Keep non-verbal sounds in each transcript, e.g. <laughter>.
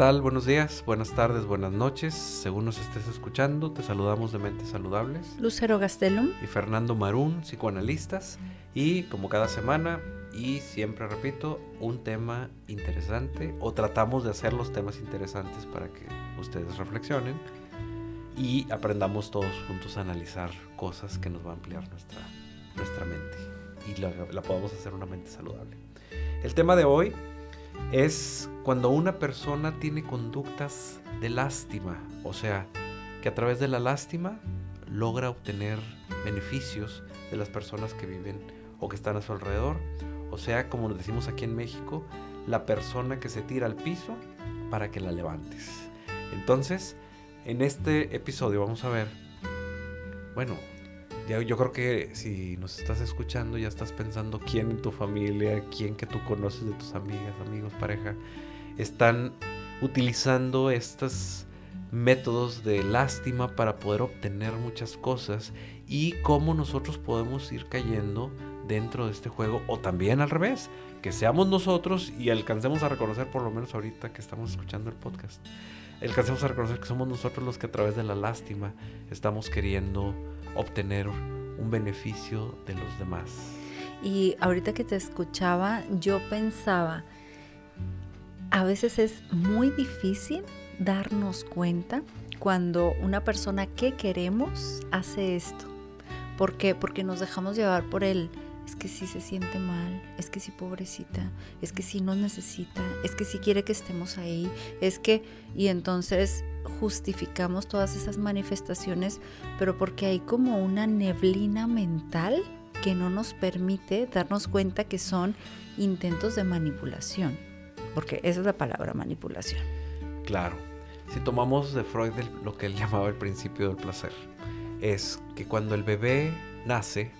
tal? Buenos días, buenas tardes, buenas noches. Según nos estés escuchando, te saludamos de Mentes Saludables. Lucero Gastelum. Y Fernando Marún, psicoanalistas. Y como cada semana, y siempre repito, un tema interesante, o tratamos de hacer los temas interesantes para que ustedes reflexionen y aprendamos todos juntos a analizar cosas que nos va a ampliar nuestra, nuestra mente y la, la podamos hacer una mente saludable. El tema de hoy es cuando una persona tiene conductas de lástima, o sea, que a través de la lástima logra obtener beneficios de las personas que viven o que están a su alrededor. O sea, como lo decimos aquí en México, la persona que se tira al piso para que la levantes. Entonces, en este episodio vamos a ver, bueno, yo creo que si nos estás escuchando ya estás pensando quién en tu familia, quién que tú conoces de tus amigas, amigos, pareja, están utilizando estos métodos de lástima para poder obtener muchas cosas y cómo nosotros podemos ir cayendo dentro de este juego o también al revés, que seamos nosotros y alcancemos a reconocer por lo menos ahorita que estamos escuchando el podcast, alcancemos a reconocer que somos nosotros los que a través de la lástima estamos queriendo obtener un beneficio de los demás. Y ahorita que te escuchaba, yo pensaba, a veces es muy difícil darnos cuenta cuando una persona que queremos hace esto. ¿Por qué? Porque nos dejamos llevar por él. Es que si se siente mal, es que si pobrecita, es que si nos necesita, es que si quiere que estemos ahí, es que... Y entonces justificamos todas esas manifestaciones, pero porque hay como una neblina mental que no nos permite darnos cuenta que son intentos de manipulación, porque esa es la palabra manipulación. Claro, si tomamos de Freud lo que él <laughs> llamaba el principio del placer, es que cuando el bebé nace,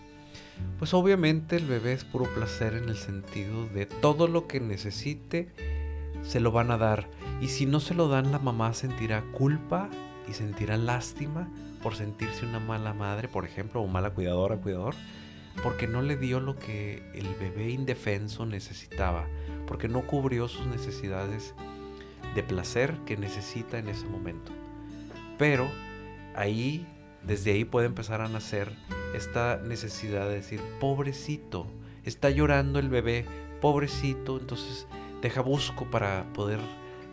pues obviamente el bebé es puro placer en el sentido de todo lo que necesite se lo van a dar. Y si no se lo dan, la mamá sentirá culpa y sentirá lástima por sentirse una mala madre, por ejemplo, o mala cuidadora, cuidador, porque no le dio lo que el bebé indefenso necesitaba, porque no cubrió sus necesidades de placer que necesita en ese momento. Pero ahí, desde ahí puede empezar a nacer esta necesidad de decir, pobrecito, está llorando el bebé, pobrecito, entonces deja busco para poder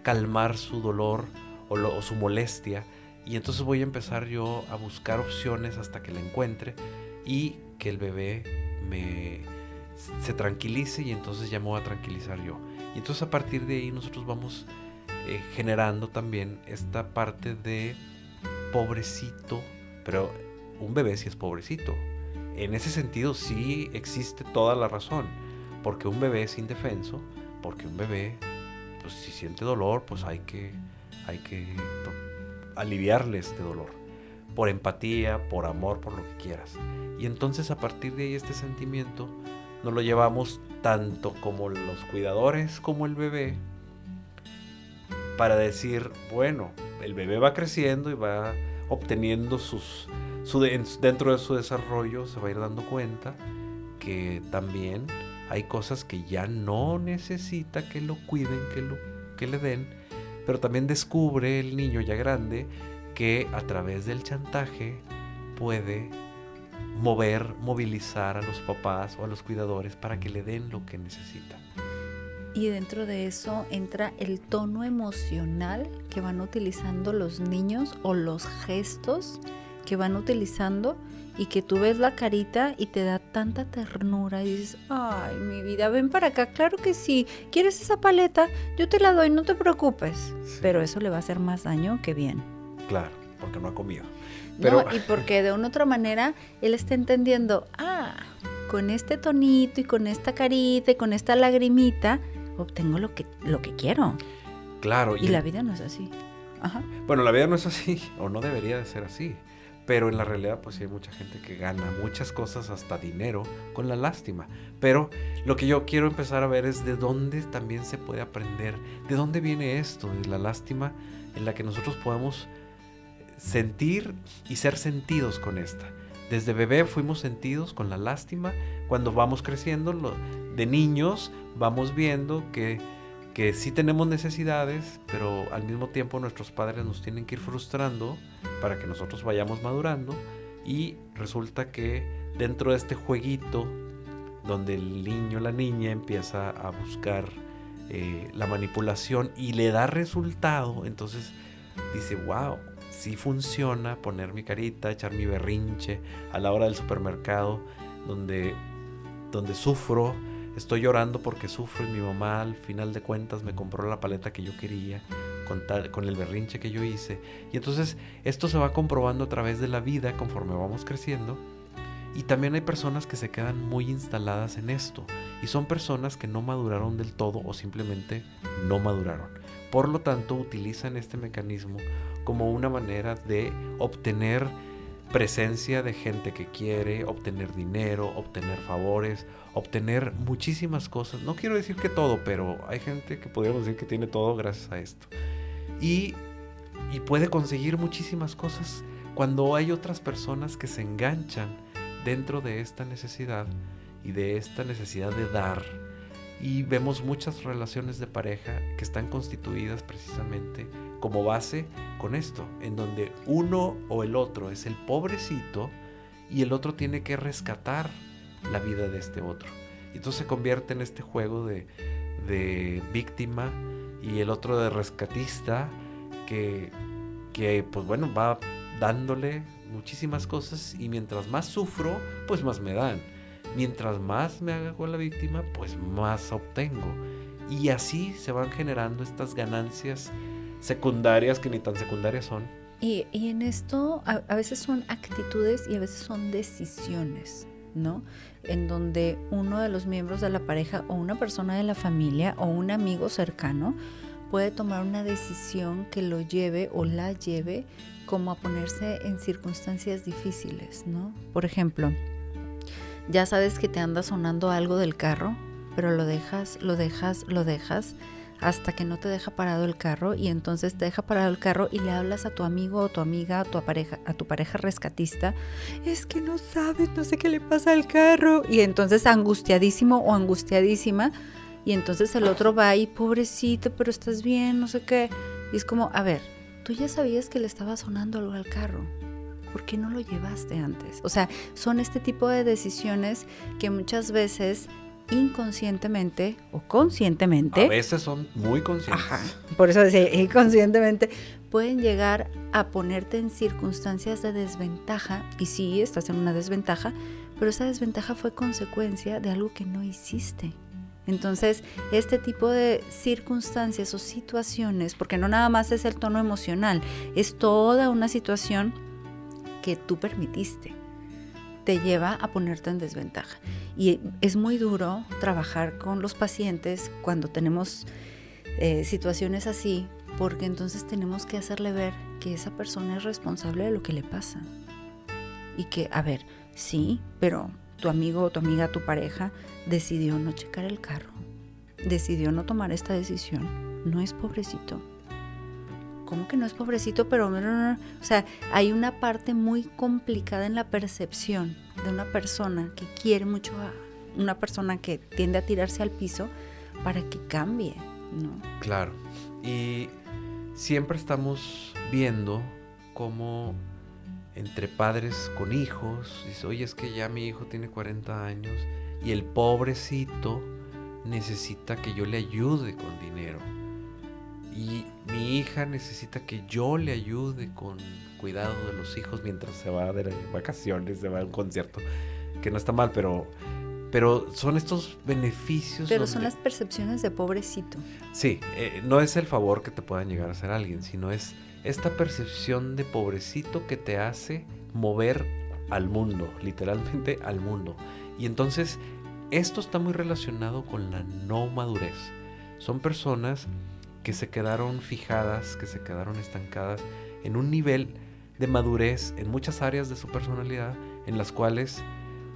calmar su dolor o, su molestia. Y entonces voy a empezar yo a buscar opciones hasta que la encuentre y que el bebé me se tranquilice y entonces ya me voy a tranquilizar yo. Y entonces a partir de ahí nosotros vamos eh, generando también esta parte de pobrecito, pero un bebé sí es pobrecito. En ese sentido sí existe toda la razón, porque un bebé es indefenso, porque un bebé, pues si siente dolor, pues hay que, hay que aliviarle este dolor. Por empatía, por amor, por lo que quieras. Y entonces a partir de ahí este sentimiento nos lo llevamos tanto como los cuidadores como el bebé para decir, bueno, el bebé va creciendo y va obteniendo sus, su, dentro de su desarrollo, se va a ir dando cuenta que también hay cosas que ya no necesita que lo cuiden, que, lo, que le den, pero también descubre el niño ya grande que a través del chantaje puede mover, movilizar a los papás o a los cuidadores para que le den lo que necesita. Y dentro de eso entra el tono emocional que van utilizando los niños o los gestos que van utilizando y que tú ves la carita y te da tanta ternura y dices, ay, mi vida, ven para acá, claro que sí, ¿quieres esa paleta? Yo te la doy, no te preocupes. Pero eso le va a hacer más daño que bien. Claro, porque no ha comido. Pero... y porque de una otra manera él está entendiendo, ah, con este tonito y con esta carita y con esta lagrimita, obtengo lo que, lo que quiero. Claro. Y, la vida no es así. Ajá. Bueno, la vida no es así, <laughs> o no debería de ser así. Pero en la realidad pues sí hay mucha gente que gana muchas cosas, hasta dinero, con la lástima. Pero lo que yo quiero empezar a ver es de dónde también se puede aprender, de dónde viene esto, de la lástima en la que nosotros podemos sentir y ser sentidos con esta. Desde bebé fuimos sentidos con la lástima, cuando vamos creciendo de niños vamos viendo que que sí tenemos necesidades, pero al mismo tiempo nuestros padres nos tienen que ir frustrando para que nosotros vayamos madurando. Y resulta que dentro de este jueguito donde el niño o la niña empieza a buscar eh, la manipulación y le da resultado, entonces dice, wow, sí funciona poner mi carita, echar mi berrinche a la hora del supermercado, donde, donde sufro, estoy llorando porque sufro y mi mamá al final de cuentas me compró la paleta que yo quería con, con el berrinche que yo hice. Y entonces esto se va comprobando a través de la vida conforme vamos creciendo. Y también hay personas que se quedan muy instaladas en esto. Y son personas que no maduraron del todo o simplemente no maduraron. Por lo tanto, utilizan este mecanismo como una manera de obtener presencia de gente que quiere, obtener dinero, obtener favores, obtener muchísimas cosas. No quiero decir que todo, pero hay gente que podríamos decir que tiene todo gracias a esto. Y, y puede conseguir muchísimas cosas cuando hay otras personas que se enganchan dentro de esta necesidad y de esta necesidad de dar. Y vemos muchas relaciones de pareja que están constituidas precisamente como base con esto, en donde uno o el otro es el pobrecito y el otro tiene que rescatar la vida de este otro. Y entonces se convierte en este juego de, de víctima y el otro de rescatista que, que pues bueno va dándole muchísimas cosas y mientras más sufro pues más me dan mientras más me haga con la víctima pues más obtengo y así se van generando estas ganancias secundarias que ni tan secundarias son. Y, en esto a, a, veces son actitudes y a veces son decisiones, ¿no? En donde uno de los miembros de la pareja o una persona de la familia o un amigo cercano puede tomar una decisión que lo lleve o la lleve como a ponerse en circunstancias difíciles, ¿no? Por ejemplo, ya sabes que te anda sonando algo del carro, pero lo dejas, lo dejas, lo dejas hasta que no te deja parado el carro y entonces te deja parado el carro y le hablas a tu amigo o tu amiga, a tu pareja, a tu pareja rescatista, es que no sabes, no sé qué le pasa al carro y entonces angustiadísimo o angustiadísima y entonces el otro va y pobrecito, pero estás bien, no sé qué. Y es como, a ver, tú ya sabías que le estaba sonando algo al carro. ¿Por qué no lo llevaste antes? O sea, son este tipo de decisiones que muchas veces inconscientemente o conscientemente. A veces son muy conscientes. Ajá, por eso decía, inconscientemente pueden llegar a ponerte en circunstancias de desventaja. Y sí, estás en una desventaja, pero esa desventaja fue consecuencia de algo que no hiciste. Entonces, este tipo de circunstancias o situaciones, porque no nada más es el tono emocional, es toda una situación que tú permitiste te lleva a ponerte en desventaja. Y es muy duro trabajar con los pacientes cuando tenemos eh, situaciones así, porque entonces tenemos que hacerle ver que esa persona es responsable de lo que le pasa. Y que, a ver, sí, pero tu amigo o tu amiga, tu pareja, decidió no checar el carro, decidió no tomar esta decisión. No es pobrecito ¿cómo que no es pobrecito? Pero, o sea, hay una parte muy complicada en la percepción de una persona que quiere mucho a una persona que tiende a tirarse al piso para que cambie, ¿no? Claro. Y siempre estamos viendo cómo entre padres con hijos, dice, oye, es que ya mi hijo tiene 40 años y el pobrecito necesita que yo le ayude con dinero y mi hija necesita que yo le ayude con cuidado de los hijos mientras se va de vacaciones, se va a un concierto, que no está mal, pero, pero son estos beneficios. Pero son las percepciones de pobrecito. Sí, eh, no es el favor que te puedan llegar a hacer alguien, sino es esta percepción de pobrecito que te hace mover al mundo, literalmente al mundo. Y entonces esto está muy relacionado con la no madurez. Son personas que se quedaron fijadas, que se quedaron estancadas en un nivel de madurez en muchas áreas de su personalidad en las cuales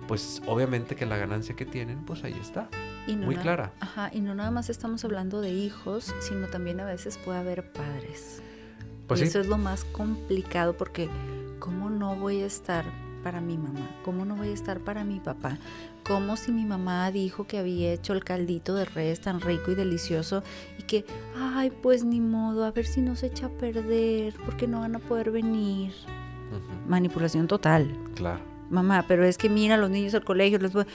pues obviamente que la ganancia que tienen pues ahí está muy clara. ajá y no nada más estamos hablando de hijos sino también a veces puede haber padres. Pues y eso es lo más complicado porque cómo no voy a estar para mi mamá? ¿Cómo no voy a estar para mi papá? ¿Cómo si mi mamá dijo que había hecho el caldito de res tan rico y delicioso y que, ay, pues ni modo, a ver si no se echa a perder, porque no van a poder venir? Manipulación total. Claro. Mamá, pero es que mira, los niños al colegio les voy,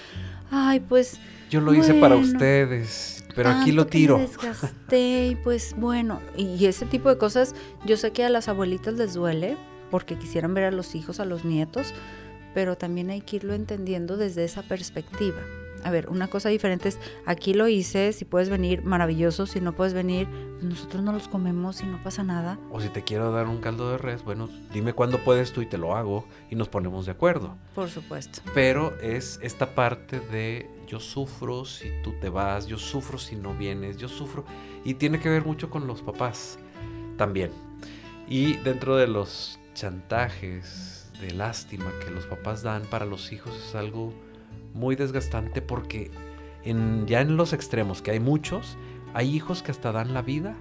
ay, pues... Yo lo hice para ustedes, pero aquí lo tiro. Me desgasté y pues bueno, y ese tipo de cosas, yo sé que a las abuelitas les duele, porque quisieran ver a los hijos, a los nietos, pero también hay que irlo entendiendo desde esa perspectiva. A ver, una cosa diferente es, aquí lo hice, si puedes venir, maravilloso, si no puedes venir, pues nosotros no los comemos y no pasa nada. O si te quiero dar un caldo de res, bueno, dime cuándo puedes tú y te lo hago y nos ponemos de acuerdo. Por supuesto. Pero es esta parte de yo sufro si tú te vas, yo sufro si no vienes, yo sufro. Y tiene que ver mucho con los papás también. Y dentro de los chantajes de lástima que los papás dan para los hijos es algo muy desgastante porque en, ya en los extremos, que hay muchos, hay hijos que hasta dan la vida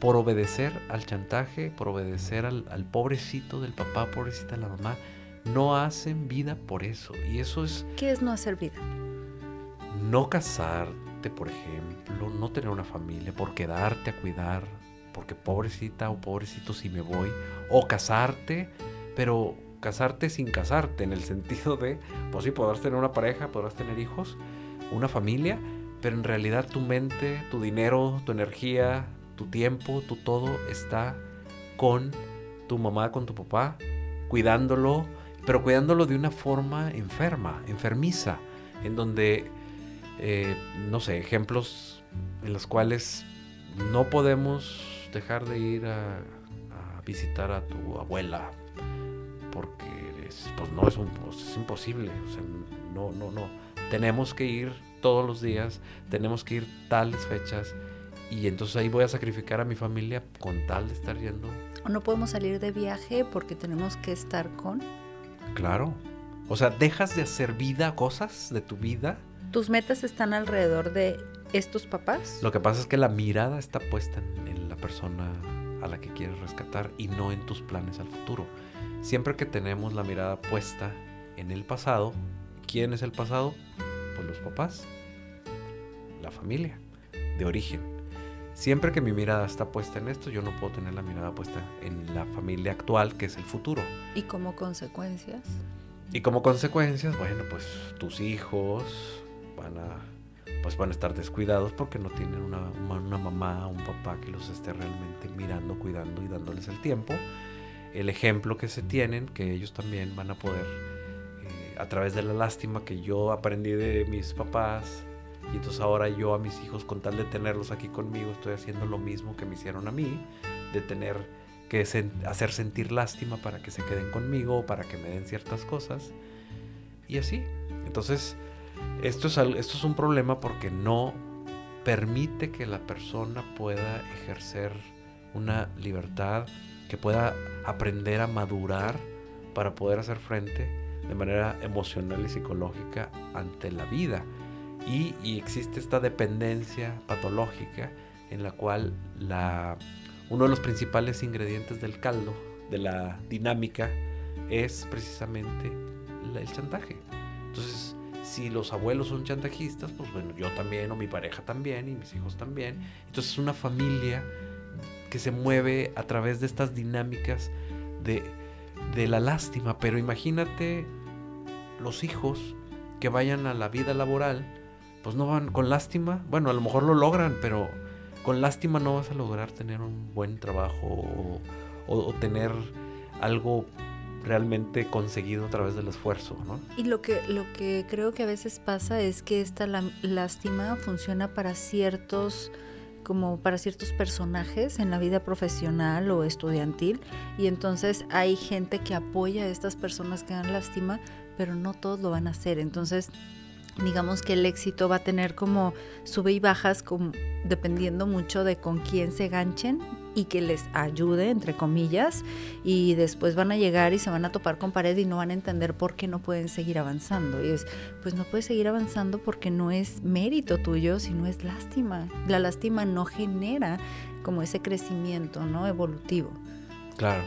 por obedecer al chantaje, por obedecer al, al pobrecito del papá, pobrecita de la mamá. No hacen vida por eso. Y eso es... ¿Qué es no hacer vida? No casarte, por ejemplo, no tener una familia, por quedarte a cuidar porque pobrecita o pobrecito si me voy, o casarte, pero casarte sin casarte, en el <laughs> sentido de, pues sí, podrás tener una pareja, podrás tener hijos, una familia, pero en realidad tu mente, tu dinero, tu energía, tu tiempo, tu todo está con tu mamá, con tu papá, cuidándolo, pero cuidándolo de una forma enferma, enfermiza, en donde, eh, no sé, ejemplos en los cuales no podemos dejar de ir a, visitar a tu abuela porque pues no es, un, pues, es imposible, o sea, no, no, no. Tenemos que ir todos los días, tenemos que ir tales fechas y entonces ahí voy a sacrificar a mi familia con tal de estar yendo. O no podemos salir de viaje porque tenemos que estar con. Claro. O sea, dejas de hacer vida, cosas de tu vida. ¿Tus metas están alrededor de estos papás? Lo que pasa es que la mirada está puesta en, en persona a la que quieres rescatar y no en tus planes al futuro. Siempre que tenemos la mirada puesta en el pasado, ¿quién es el pasado? Pues los papás, la familia de origen. Siempre que mi mirada está puesta en esto, yo no puedo tener la mirada puesta en la familia actual, que es el futuro. ¿Y como consecuencias? Y como consecuencias, bueno, pues tus hijos van a pues van a estar descuidados porque no tienen una, una mamá, un papá que los esté realmente mirando, cuidando y dándoles el tiempo. El ejemplo que se tienen, que ellos también van a poder, eh, a través de la lástima que yo aprendí de mis papás, y entonces ahora yo a mis hijos, con tal de tenerlos aquí conmigo, estoy haciendo lo mismo que me hicieron a mí, de tener que hacer sentir lástima para que se queden conmigo, para que me den ciertas cosas. Y así. Entonces, esto es, esto es un problema porque no permite que la persona pueda ejercer una libertad, que pueda aprender a madurar para poder hacer frente de manera emocional y psicológica ante la vida. Y, y existe esta dependencia patológica en la cual la, uno de los principales ingredientes del caldo, de la dinámica, es precisamente el chantaje. Entonces, si los abuelos son chantajistas, pues bueno, yo también, o mi pareja también, y mis hijos también. Entonces es una familia que se mueve a través de estas dinámicas de, de la lástima. Pero imagínate los hijos que vayan a la vida laboral, pues no van con lástima. Bueno, a lo mejor lo logran, pero con lástima no vas a lograr tener un buen trabajo o, o tener algo realmente conseguido a través del esfuerzo, ¿no? Y lo que, lo que creo que a veces pasa es que esta lástima funciona para ciertos como para ciertos personajes en la vida profesional o estudiantil y entonces hay gente que apoya a estas personas que dan lástima, pero no todos lo van a hacer. Entonces, digamos que el éxito va a tener como sube y bajas como, dependiendo mucho de con quién se ganchen y que les ayude, entre comillas, y después van a llegar y se van a topar con pared y no van a entender por qué no pueden seguir avanzando. Y es, pues no puedes seguir avanzando porque no es mérito tuyo, sino es lástima. La lástima no genera como ese crecimiento, ¿no? Evolutivo. Claro.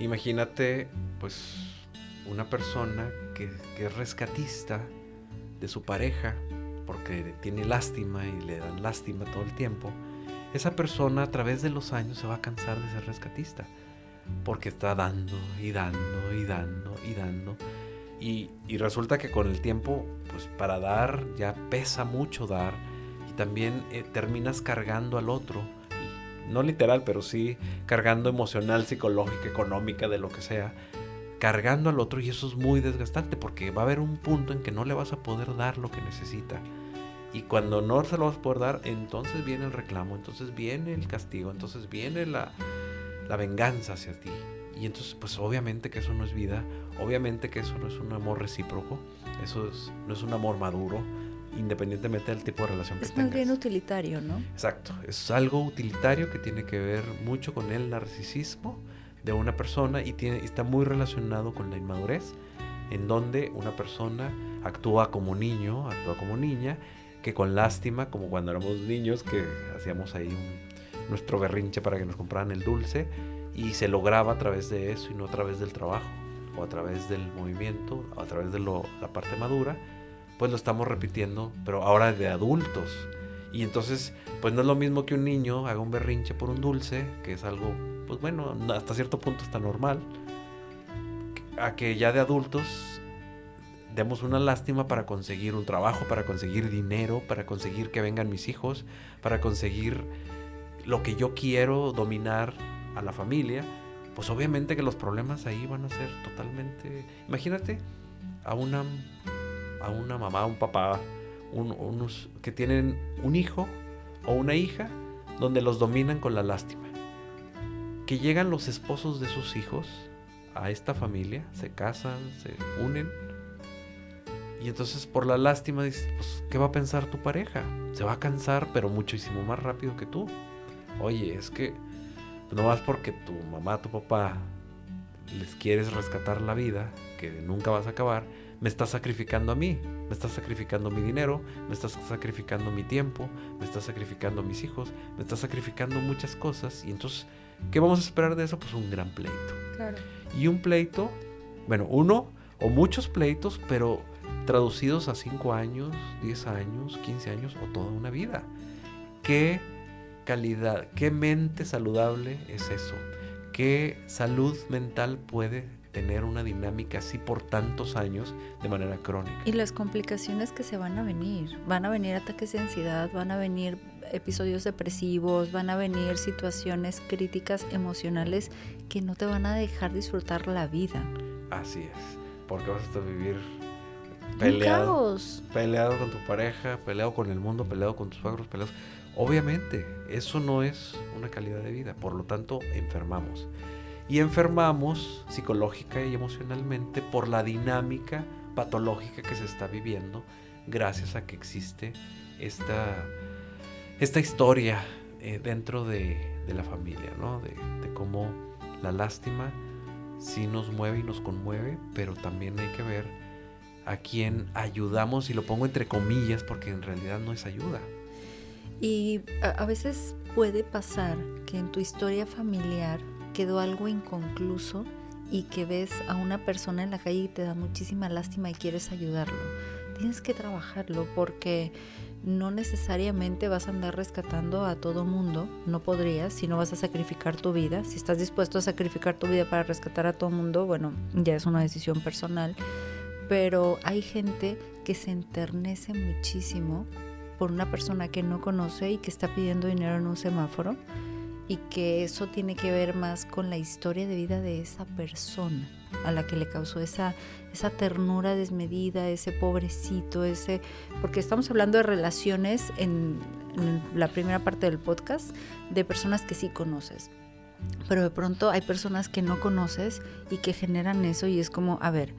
Imagínate, pues, una persona que, que, es rescatista de su pareja porque tiene lástima y le dan lástima todo el tiempo, esa persona a través de los años se va a cansar de ser rescatista porque está dando y dando y dando y dando. Y, y resulta que con el tiempo, pues para dar ya pesa mucho dar y también eh, terminas cargando al otro no literal, pero sí cargando emocional, psicológica, económica, de lo que sea, cargando al otro y eso es muy desgastante porque va a haber un punto en que no le vas a poder dar lo que necesita. Y cuando no se lo vas a poder dar, entonces viene el reclamo, entonces viene el castigo, entonces viene la, la venganza hacia ti. Y entonces, pues obviamente que eso no es vida, obviamente que eso no es un amor recíproco, eso no es un amor maduro, independientemente del tipo de relación que tengas. Es bien utilitario, ¿no? Exacto, es algo utilitario que tiene que ver mucho con el narcisismo de una persona y tiene, está muy relacionado con la inmadurez, en donde una persona actúa como niño, actúa como niña, que con lástima, como cuando éramos niños, que hacíamos ahí nuestro berrinche para que nos compraran el dulce, y se lograba a través de eso y no a través del trabajo, o a través del movimiento, o a través de la parte madura, pues lo estamos repitiendo, pero ahora de adultos. Y entonces, pues no es lo mismo que un niño haga un berrinche por un dulce, que es algo, pues bueno, hasta cierto punto está normal, a que ya de adultos demos una lástima para conseguir un trabajo, para conseguir dinero, para conseguir que vengan mis hijos, para conseguir lo que yo quiero dominar a la familia, pues obviamente que los problemas ahí van a ser totalmente... Imagínate a una a una mamá, un papá, unos que tienen un hijo o una hija donde los dominan con la lástima. Que llegan los esposos de sus hijos a esta familia, se casan, se unen. Y entonces por la lástima dices, pues, ¿qué va a pensar tu pareja? Se va a cansar, pero muchísimo más rápido que tú. Oye, es que no más porque tu mamá, tu papá les quieres rescatar la vida, que nunca vas a acabar, me estás sacrificando a mí, me estás sacrificando mi dinero, me estás sacrificando mi tiempo, me estás sacrificando mis hijos, me estás sacrificando muchas cosas. Y entonces, ¿qué vamos a esperar de eso? Pues un gran pleito. Y un pleito, bueno, uno o muchos pleitos, pero traducidos a 5 años, 10 años, 15 años o toda una vida. ¿Qué calidad, qué mente saludable es eso? ¿Qué salud mental puede tener una dinámica así por tantos años de manera crónica. Y las complicaciones que se van a venir, van a venir ataques de ansiedad, van a venir episodios depresivos, van a venir situaciones críticas emocionales que no te van a dejar disfrutar la vida. Así es, porque vas a estar vivir peleado, peleado con tu pareja, peleado con el mundo, peleado con tus suegros, peleados. Obviamente, eso no es una calidad de vida, por lo tanto, enfermamos y enfermamos psicológica y emocionalmente por la dinámica patológica que se está viviendo gracias a que existe esta, esta historia eh, dentro de, la familia, ¿no? De, de, cómo la lástima sí nos mueve y nos conmueve, pero también hay que ver a quién ayudamos, y lo pongo entre comillas porque en realidad no es ayuda. Y a veces puede pasar que en tu historia familiar quedó algo inconcluso y que ves a una persona en la calle y te da muchísima lástima y quieres ayudarlo. Tienes que trabajarlo porque no necesariamente vas a andar rescatando a todo mundo, no podrías si no vas a sacrificar tu vida. Si estás dispuesto a sacrificar tu vida para rescatar a todo mundo, bueno, ya es una decisión personal. Pero hay gente que se enternece muchísimo por una persona que no conoce y que está pidiendo dinero en un semáforo y que eso tiene que ver más con la historia de vida de esa persona a la que le causó esa, esa ternura desmedida, ese pobrecito, ese, porque estamos hablando de relaciones en, en la primera parte del podcast de personas que sí conoces. Pero de pronto hay personas que no conoces y que generan eso y es como, a ver,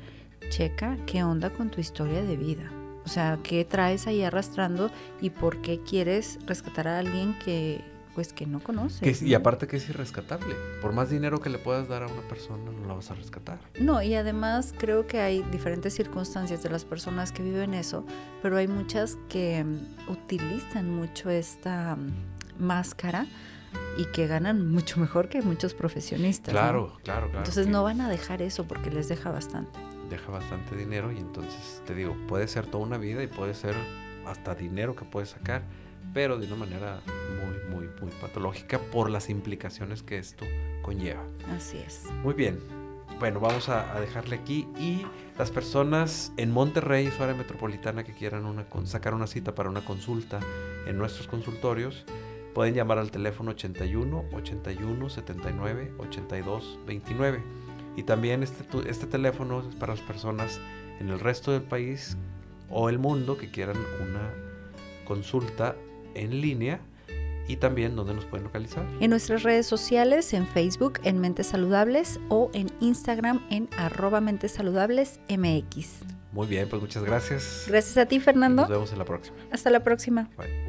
checa qué onda con tu historia de vida. O sea, qué traes ahí arrastrando y por qué quieres rescatar a alguien que, pues que no conoces. Y aparte que es irrescatable. Por más dinero que le puedas dar a una persona, no la vas a rescatar. No, y además creo que hay diferentes circunstancias de las personas que viven eso, pero hay muchas que mm, utilizan mucho esta mm, máscara y que ganan mucho mejor que muchos profesionistas. Claro, claro, claro. Entonces no van a dejar eso porque les deja bastante. deja bastante dinero y entonces te digo, puede ser toda una vida y puede ser hasta dinero que puedes sacar, pero de una manera muy, muy, muy patológica por las implicaciones que esto conlleva. Así es. Muy bien. Bueno, vamos a, dejarle aquí y las personas en Monterrey, su área metropolitana, que quieran una, sacar una cita para una consulta en nuestros consultorios, pueden llamar al teléfono 81 81 79 82 29. Y también este, este teléfono es para las personas en el resto del país o el mundo que quieran una consulta en línea y también dónde nos pueden localizar. En nuestras redes sociales, en Facebook en Mentes Saludables o en Instagram en arroba Mentes Saludables MX. Muy bien, pues muchas gracias. Gracias a ti, Fernando. nos vemos en la próxima. Hasta la próxima. Bye.